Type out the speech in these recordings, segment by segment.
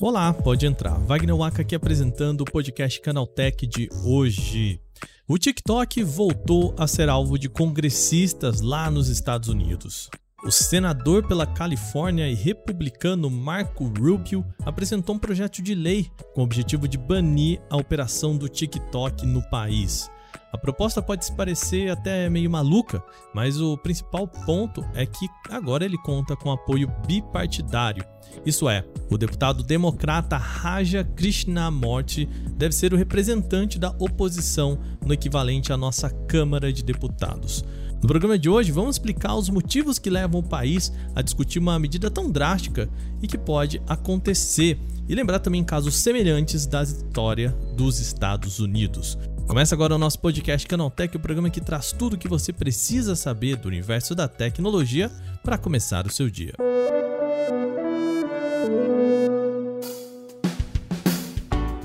Olá, pode entrar. Wagner Waka aqui apresentando o podcast Canaltech de hoje. O TikTok voltou a ser alvo de congressistas lá nos Estados Unidos. O senador pela Califórnia e republicano Marco Rubio apresentou um projeto de lei com o objetivo de banir a operação do TikTok no país. A proposta pode parecer até meio maluca, mas o principal ponto é que agora ele conta com apoio bipartidário. Isso é, o deputado democrata Raja Krishnamurti deve ser o representante da oposição no equivalente à nossa Câmara de Deputados. No programa de hoje, vamos explicar os motivos que levam o país a discutir uma medida tão drástica e que pode acontecer, e lembrar também casos semelhantes da história dos Estados Unidos. Começa agora o nosso podcast Canaltech, o programa que traz tudo o que você precisa saber do universo da tecnologia para começar o seu dia.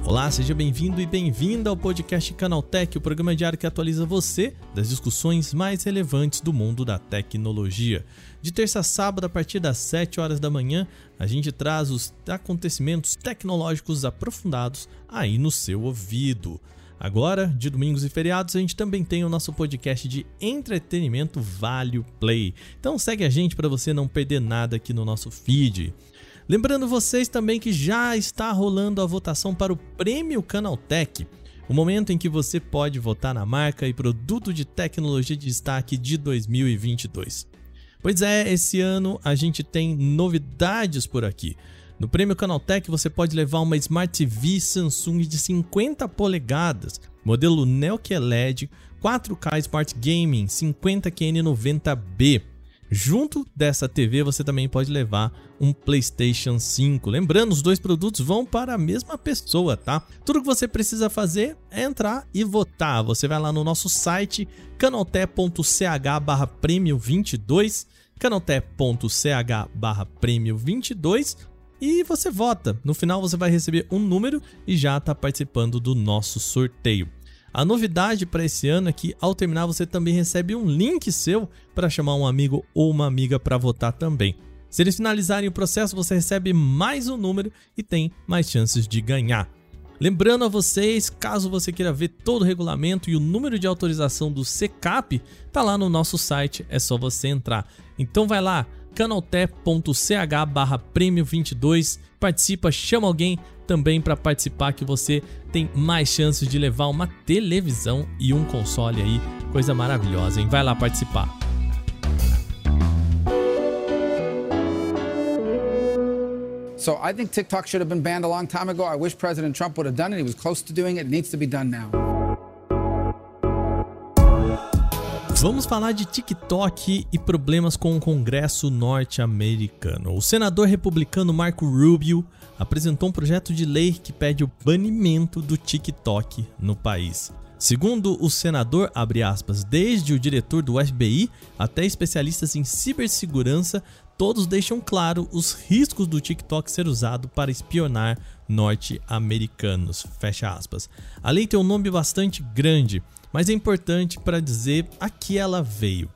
Olá, seja bem-vindo e bem-vinda ao podcast Canaltech, o programa diário que atualiza você das discussões mais relevantes do mundo da tecnologia. De terça a sábado, a partir das 7 horas da manhã, a gente traz os acontecimentos tecnológicos aprofundados aí no seu ouvido. Agora, de domingos e feriados, a gente também tem o nosso podcast de entretenimento Vale Play. Então segue a gente para você não perder nada aqui no nosso feed. Lembrando vocês também que já está rolando a votação para o Prêmio Canaltech, o momento em que você pode votar na marca e produto de tecnologia de destaque de 2022. Pois é, esse ano a gente tem novidades por aqui. No Prêmio Canaltech você pode levar uma Smart TV Samsung de 50 polegadas, modelo Neo QLED, 4K Smart Gaming 50QN90B. Junto dessa TV você também pode levar um PlayStation 5. Lembrando, os dois produtos vão para a mesma pessoa, tá? Tudo que você precisa fazer é entrar e votar. Você vai lá no nosso site canaltech.ch/premium22, canaltech.ch/premium22 e você vota. No final você vai receber um número e já está participando do nosso sorteio. A novidade para esse ano é que ao terminar você também recebe um link seu para chamar um amigo ou uma amiga para votar também. Se eles finalizarem o processo, você recebe mais um número e tem mais chances de ganhar. Lembrando a vocês, caso você queira ver todo o regulamento e o número de autorização do CCAP, tá lá no nosso site, é só você entrar. Então vai lá, canalté.ch barra prêmio 22. Participa, chama alguém também para participar que você tem mais chances de levar uma televisão e um console aí. Coisa maravilhosa, hein? Vai lá participar. So I think TikTok should have been banned a long time ago. I wish President Trump would have done it. He was close to doing it. It needs to be done now. Vamos falar de TikTok e problemas com o Congresso norte-americano. O senador republicano Marco Rubio apresentou um projeto de lei que pede o banimento do TikTok no país. Segundo o senador, aspas, desde o diretor do FBI até especialistas em cibersegurança, todos deixam claro os riscos do TikTok ser usado para espionar norte-americanos. Fecha aspas. A lei tem um nome bastante grande mas é importante para dizer a que ela veio.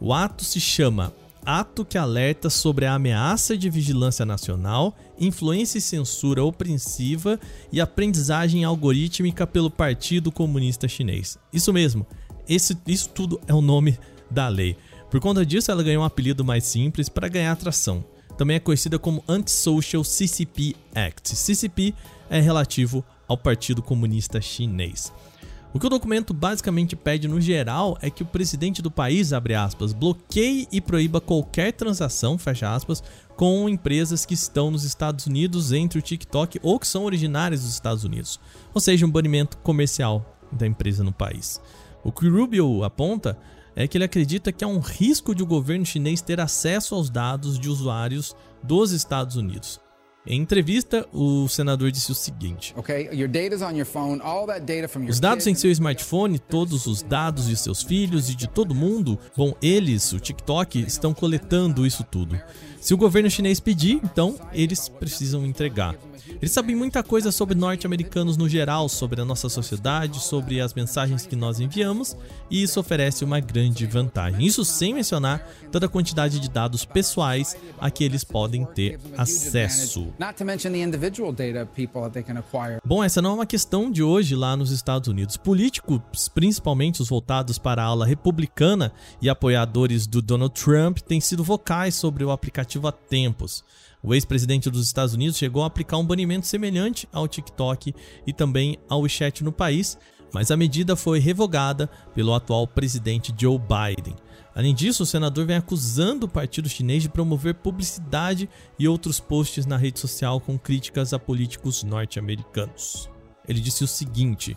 O ato se chama Ato que alerta sobre a ameaça de vigilância nacional, influência e censura opressiva e aprendizagem algorítmica pelo Partido Comunista Chinês. Isso mesmo, esse, isso tudo é o nome da lei. Por conta disso, ela ganhou um apelido mais simples para ganhar atração. Também é conhecida como Anti-Social CCP Act. CCP é relativo ao Partido Comunista Chinês. O que o documento basicamente pede no geral é que o presidente do país, aspas, bloqueie e proíba qualquer transação, aspas, com empresas que estão nos Estados Unidos entre o TikTok ou que são originárias dos Estados Unidos, ou seja, um banimento comercial da empresa no país. O que Rubio aponta é que ele acredita que há um risco de o governo chinês ter acesso aos dados de usuários dos Estados Unidos. Em entrevista, o senador disse o seguinte: Os dados em seu smartphone, todos os dados de seus filhos e de todo mundo, bom, eles, o TikTok, estão coletando isso tudo. Se o governo chinês pedir, então eles precisam entregar. Eles sabem muita coisa sobre norte-americanos no geral, sobre a nossa sociedade, sobre as mensagens que nós enviamos, e isso oferece uma grande vantagem. Isso sem mencionar toda a quantidade de dados pessoais a que eles podem ter acesso. Bom, essa não é uma questão de hoje lá nos Estados Unidos. Políticos, principalmente os voltados para a ala republicana e apoiadores do Donald Trump, têm sido vocais sobre o aplicativo há tempos. O ex-presidente dos Estados Unidos chegou a aplicar um banimento semelhante ao TikTok e também ao WeChat no país, mas a medida foi revogada pelo atual presidente Joe Biden. Além disso, o senador vem acusando o partido chinês de promover publicidade e outros posts na rede social com críticas a políticos norte-americanos. Ele disse o seguinte: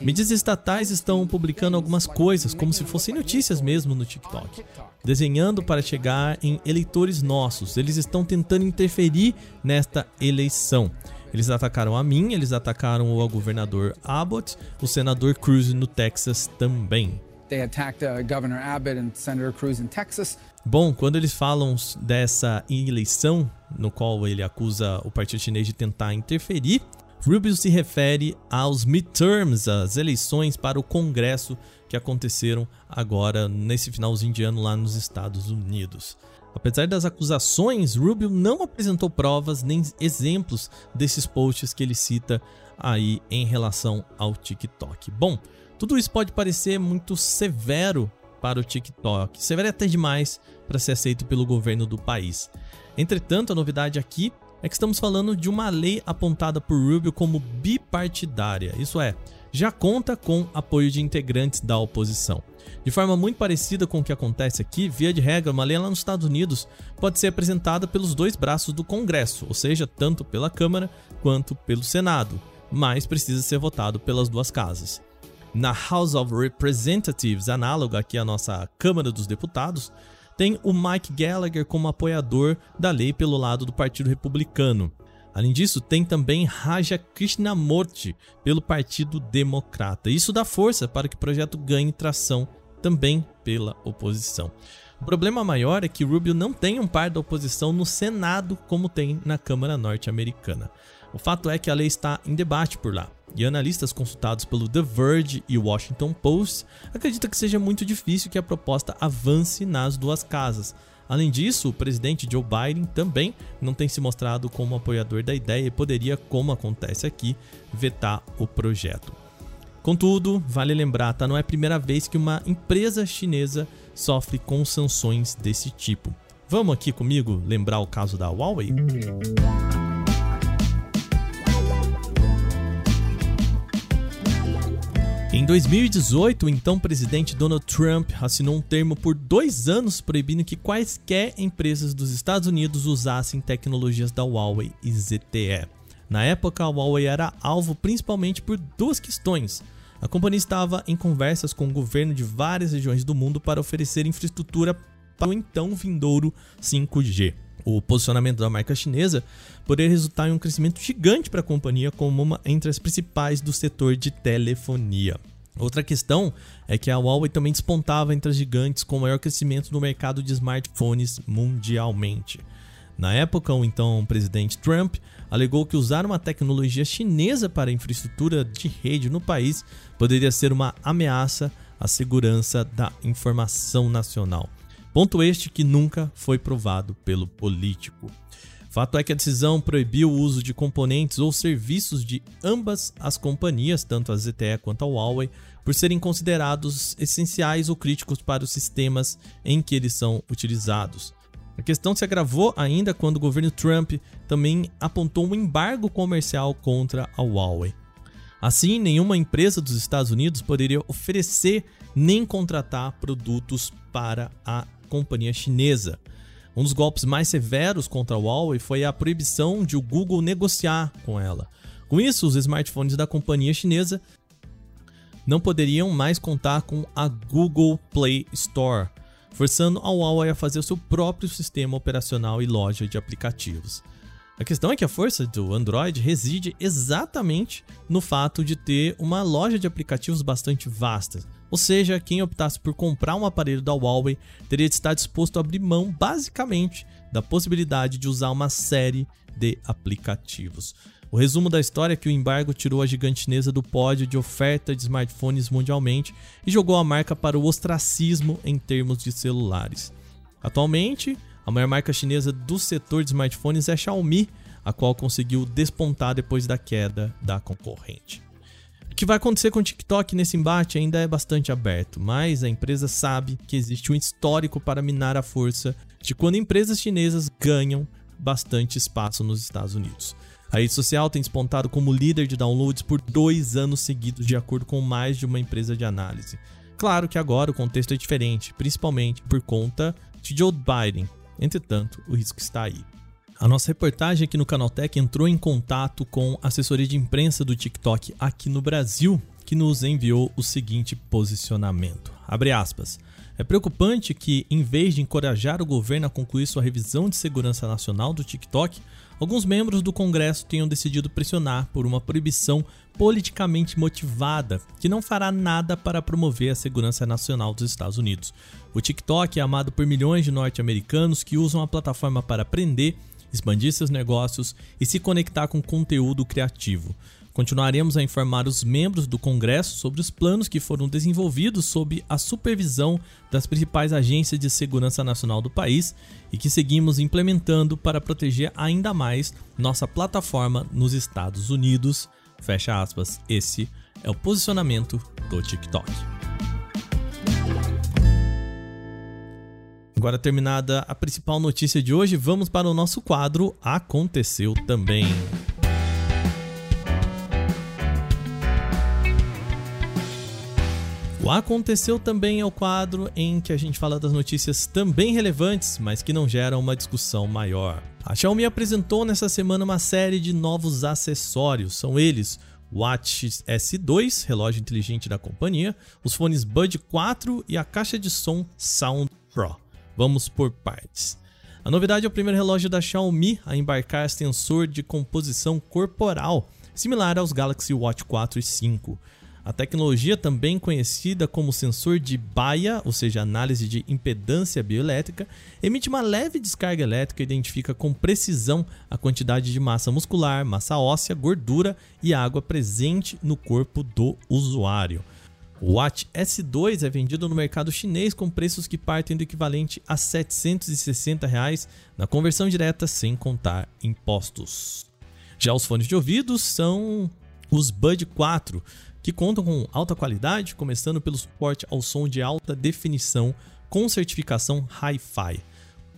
Mídias estatais estão publicando algumas coisas como se fossem notícias mesmo no TikTok, desenhando para chegar em eleitores nossos. Eles estão tentando interferir nesta eleição. Eles atacaram a mim, eles atacaram o governador Abbott, o senador Cruz no Texas também. They attacked uh, Governor Abbott and Senator Cruz in Texas. Bom, quando eles falam dessa eleição, no qual ele acusa o Partido Chinês de tentar interferir, Rubio se refere aos midterms, as eleições para o Congresso que aconteceram agora nesse finalzinho de ano lá nos Estados Unidos. Apesar das acusações, Rubio não apresentou provas nem exemplos desses posts que ele cita aí em relação ao TikTok. Bom, tudo isso pode parecer muito severo para o TikTok, severo até demais para ser aceito pelo governo do país. Entretanto, a novidade aqui é que estamos falando de uma lei apontada por Rubio como bipartidária, isso é, já conta com apoio de integrantes da oposição. De forma muito parecida com o que acontece aqui, via de regra, uma lei lá nos Estados Unidos pode ser apresentada pelos dois braços do Congresso, ou seja, tanto pela Câmara quanto pelo Senado, mas precisa ser votado pelas duas casas na House of Representatives, análoga aqui à nossa Câmara dos Deputados, tem o Mike Gallagher como apoiador da lei pelo lado do Partido Republicano. Além disso, tem também Raja Krishnamurti pelo Partido Democrata. Isso dá força para que o projeto ganhe tração também pela oposição. O problema maior é que Rubio não tem um par da oposição no Senado como tem na Câmara Norte-Americana. O fato é que a lei está em debate por lá, e analistas consultados pelo The Verge e Washington Post acreditam que seja muito difícil que a proposta avance nas duas casas. Além disso, o presidente Joe Biden também não tem se mostrado como apoiador da ideia e poderia, como acontece aqui, vetar o projeto. Contudo, vale lembrar, tá? Não é a primeira vez que uma empresa chinesa sofre com sanções desse tipo. Vamos aqui comigo lembrar o caso da Huawei? Em 2018, o então presidente Donald Trump assinou um termo por dois anos proibindo que quaisquer empresas dos Estados Unidos usassem tecnologias da Huawei e ZTE. Na época, a Huawei era alvo principalmente por duas questões. A companhia estava em conversas com o governo de várias regiões do mundo para oferecer infraestrutura para o então vindouro 5G. O posicionamento da marca chinesa poderia resultar em um crescimento gigante para a companhia como uma entre as principais do setor de telefonia. Outra questão é que a Huawei também despontava entre as gigantes com maior crescimento no mercado de smartphones mundialmente. Na época, o então presidente Trump alegou que usar uma tecnologia chinesa para infraestrutura de rede no país poderia ser uma ameaça à segurança da informação nacional. Ponto este que nunca foi provado pelo político. Fato é que a decisão proibiu o uso de componentes ou serviços de ambas as companhias, tanto a ZTE quanto a Huawei, por serem considerados essenciais ou críticos para os sistemas em que eles são utilizados. A questão se agravou ainda quando o governo Trump também apontou um embargo comercial contra a Huawei. Assim, nenhuma empresa dos Estados Unidos poderia oferecer nem contratar produtos para a companhia chinesa. Um dos golpes mais severos contra a Huawei foi a proibição de o Google negociar com ela. Com isso, os smartphones da companhia chinesa não poderiam mais contar com a Google Play Store, forçando a Huawei a fazer o seu próprio sistema operacional e loja de aplicativos. A questão é que a força do Android reside exatamente no fato de ter uma loja de aplicativos bastante vasta, ou seja, quem optasse por comprar um aparelho da Huawei teria de estar disposto a abrir mão, basicamente, da possibilidade de usar uma série de aplicativos. O resumo da história é que o embargo tirou a gigante chinesa do pódio de oferta de smartphones mundialmente e jogou a marca para o ostracismo em termos de celulares. Atualmente, a maior marca chinesa do setor de smartphones é a Xiaomi, a qual conseguiu despontar depois da queda da concorrente. O que vai acontecer com o TikTok nesse embate ainda é bastante aberto, mas a empresa sabe que existe um histórico para minar a força de quando empresas chinesas ganham bastante espaço nos Estados Unidos. A rede social tem despontado como líder de downloads por dois anos seguidos, de acordo com mais de uma empresa de análise. Claro que agora o contexto é diferente, principalmente por conta de Joe Biden. Entretanto, o risco está aí. A nossa reportagem aqui no Canaltech entrou em contato com a assessoria de imprensa do TikTok aqui no Brasil, que nos enviou o seguinte posicionamento. Abre aspas. É preocupante que, em vez de encorajar o governo a concluir sua revisão de segurança nacional do TikTok, alguns membros do Congresso tenham decidido pressionar por uma proibição politicamente motivada que não fará nada para promover a segurança nacional dos Estados Unidos. O TikTok é amado por milhões de norte-americanos que usam a plataforma para aprender, expandir seus negócios e se conectar com conteúdo criativo. Continuaremos a informar os membros do Congresso sobre os planos que foram desenvolvidos sob a supervisão das principais agências de segurança nacional do país e que seguimos implementando para proteger ainda mais nossa plataforma nos Estados Unidos. Fecha aspas. Esse é o posicionamento do TikTok. Agora terminada a principal notícia de hoje, vamos para o nosso quadro Aconteceu também. O Aconteceu também é o quadro em que a gente fala das notícias também relevantes, mas que não geram uma discussão maior. A Xiaomi apresentou nessa semana uma série de novos acessórios. São eles Watch S2, relógio inteligente da companhia, os fones Bud 4 e a caixa de som Sound Pro. Vamos por partes. A novidade é o primeiro relógio da Xiaomi a embarcar sensor de composição corporal, similar aos Galaxy Watch 4 e 5. A tecnologia, também conhecida como sensor de Baia, ou seja, análise de impedância bioelétrica, emite uma leve descarga elétrica e identifica com precisão a quantidade de massa muscular, massa óssea, gordura e água presente no corpo do usuário. O Watch S2 é vendido no mercado chinês com preços que partem do equivalente a 760 reais na conversão direta sem contar impostos. Já os fones de ouvido são os Bud 4, que contam com alta qualidade, começando pelo suporte ao som de alta definição com certificação Hi-Fi.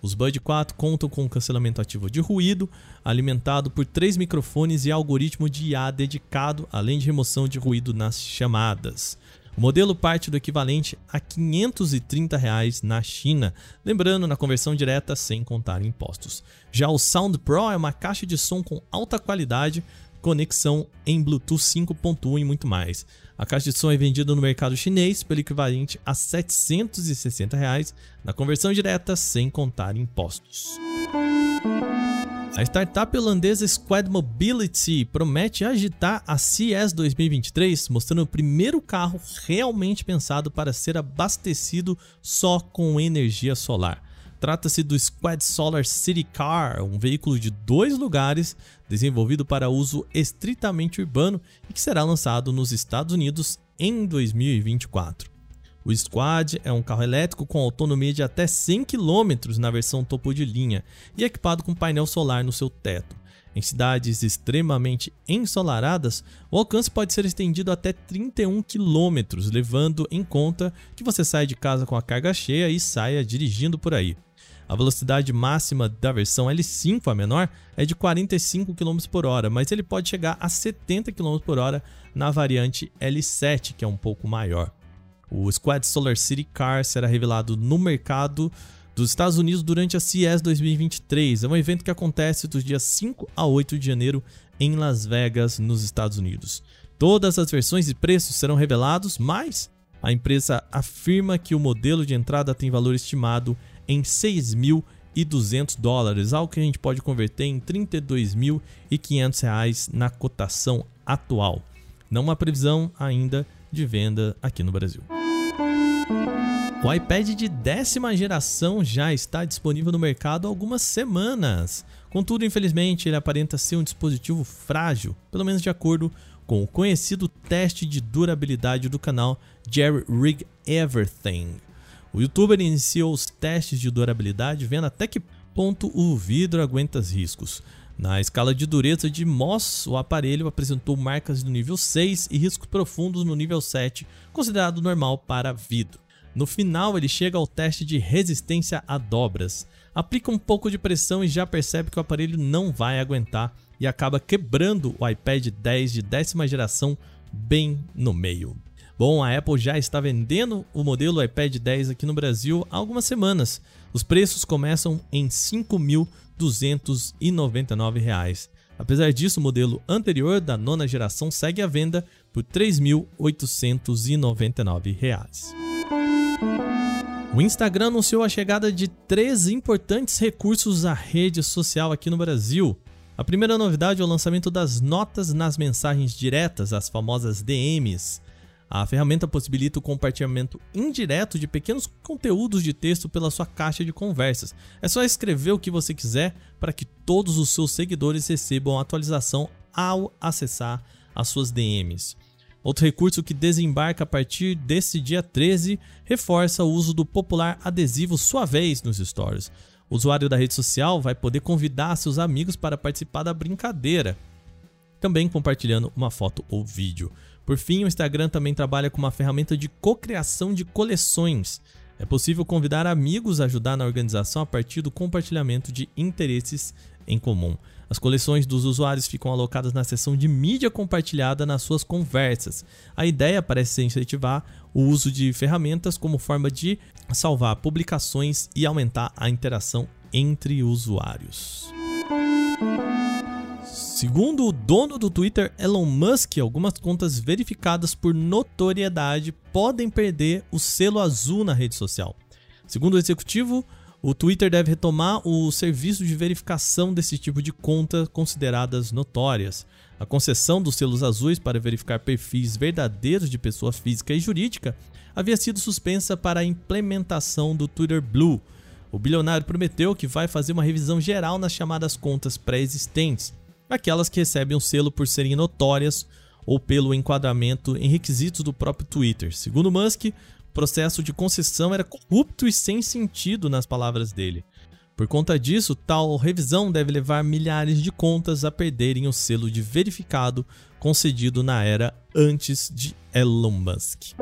Os Bud 4 contam com cancelamento ativo de ruído, alimentado por três microfones e algoritmo de IA dedicado, além de remoção de ruído nas chamadas. O modelo parte do equivalente a 530 reais na China, lembrando na conversão direta sem contar impostos. Já o Sound Pro é uma caixa de som com alta qualidade, conexão em Bluetooth 5.1 e muito mais. A caixa de som é vendida no mercado chinês pelo equivalente a 760 reais, na conversão direta sem contar impostos. A startup holandesa Squad Mobility promete agitar a CES 2023, mostrando o primeiro carro realmente pensado para ser abastecido só com energia solar. Trata-se do Squad Solar City Car, um veículo de dois lugares desenvolvido para uso estritamente urbano e que será lançado nos Estados Unidos em 2024. O Squad é um carro elétrico com autonomia de até 100 km na versão topo de linha e equipado com painel solar no seu teto. Em cidades extremamente ensolaradas, o alcance pode ser estendido até 31 km, levando em conta que você sai de casa com a carga cheia e saia dirigindo por aí. A velocidade máxima da versão L5, a menor, é de 45 km por hora, mas ele pode chegar a 70 km por hora na variante L7, que é um pouco maior. O Squad Solar City Car será revelado no mercado dos Estados Unidos durante a CES 2023. É um evento que acontece dos dias 5 a 8 de janeiro em Las Vegas, nos Estados Unidos. Todas as versões e preços serão revelados, mas a empresa afirma que o modelo de entrada tem valor estimado em 6.200 dólares, algo que a gente pode converter em 32.500 reais na cotação atual. Não há previsão ainda de venda aqui no Brasil. O iPad de décima geração já está disponível no mercado há algumas semanas. Contudo, infelizmente, ele aparenta ser um dispositivo frágil, pelo menos de acordo com o conhecido teste de durabilidade do canal Jerry Rig Everything. O youtuber iniciou testes de durabilidade vendo até que ponto o vidro aguenta os riscos. Na escala de dureza de Moss, o aparelho apresentou marcas no nível 6 e riscos profundos no nível 7, considerado normal para vidro. No final, ele chega ao teste de resistência a dobras. Aplica um pouco de pressão e já percebe que o aparelho não vai aguentar e acaba quebrando o iPad 10 de décima geração bem no meio. Bom, a Apple já está vendendo o modelo iPad 10 aqui no Brasil há algumas semanas. Os preços começam em R$ 5.299. Apesar disso, o modelo anterior da nona geração segue à venda por R$ 3.899. O Instagram anunciou a chegada de três importantes recursos à rede social aqui no Brasil. A primeira novidade é o lançamento das notas nas mensagens diretas, as famosas DMs. A ferramenta possibilita o compartilhamento indireto de pequenos conteúdos de texto pela sua caixa de conversas. É só escrever o que você quiser para que todos os seus seguidores recebam a atualização ao acessar as suas DMs. Outro recurso que desembarca a partir desse dia 13 reforça o uso do popular adesivo Sua Vez nos stories. O usuário da rede social vai poder convidar seus amigos para participar da brincadeira, também compartilhando uma foto ou vídeo. Por fim, o Instagram também trabalha com uma ferramenta de cocriação de coleções. É possível convidar amigos a ajudar na organização a partir do compartilhamento de interesses em comum. As coleções dos usuários ficam alocadas na seção de mídia compartilhada nas suas conversas. A ideia parece incentivar o uso de ferramentas como forma de salvar publicações e aumentar a interação entre usuários. Segundo o dono do Twitter, Elon Musk, algumas contas verificadas por notoriedade podem perder o selo azul na rede social. Segundo o executivo, o Twitter deve retomar o serviço de verificação desse tipo de conta consideradas notórias. A concessão dos selos azuis para verificar perfis verdadeiros de pessoa física e jurídica havia sido suspensa para a implementação do Twitter Blue. O bilionário prometeu que vai fazer uma revisão geral nas chamadas contas pré-existentes, aquelas que recebem o um selo por serem notórias ou pelo enquadramento em requisitos do próprio Twitter. Segundo Musk, processo de concessão era corrupto e sem sentido nas palavras dele. Por conta disso, tal revisão deve levar milhares de contas a perderem o selo de verificado concedido na era antes de Elon Musk.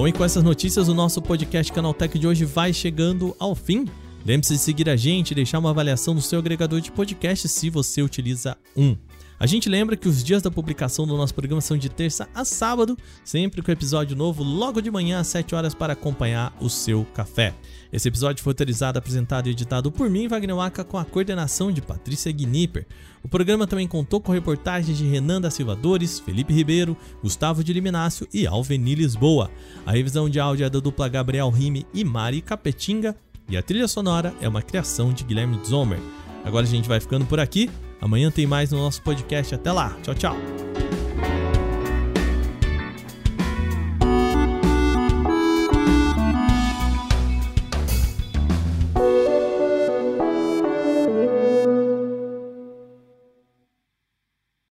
Bom, e com essas notícias, o nosso podcast Canaltech de hoje vai chegando ao fim. Lembre-se de seguir a gente e deixar uma avaliação no seu agregador de podcast se você utiliza um. A gente lembra que os dias da publicação do nosso programa são de terça a sábado, sempre com episódio novo logo de manhã às 7 horas para acompanhar o seu café. Esse episódio foi autorizado, apresentado e editado por mim, Wagner Waka, com a coordenação de Patrícia Gnipper. O programa também contou com reportagens de Renan da Silva Dores, Felipe Ribeiro, Gustavo de Liminácio e Alveni Lisboa. A revisão de áudio é da dupla Gabriel Rime e Mari Capetinga e a trilha sonora é uma criação de Guilherme Zomer. Agora a gente vai ficando por aqui. Amanhã tem mais no nosso podcast. Até lá. Tchau, tchau.